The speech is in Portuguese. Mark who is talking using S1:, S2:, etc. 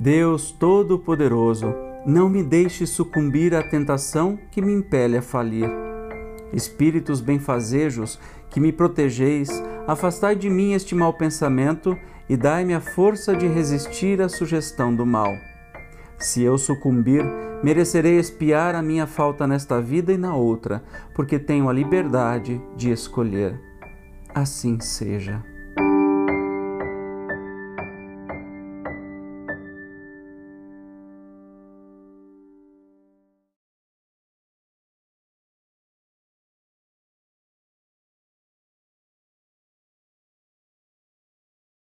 S1: Deus Todo-Poderoso, não me deixe sucumbir à tentação que me impele a falir. Espíritos benfazejos, que me protegeis, afastai de mim este mau pensamento e dai-me a força de resistir à sugestão do mal. Se eu sucumbir, merecerei espiar a minha falta nesta vida e na outra, porque tenho a liberdade de escolher. Assim seja.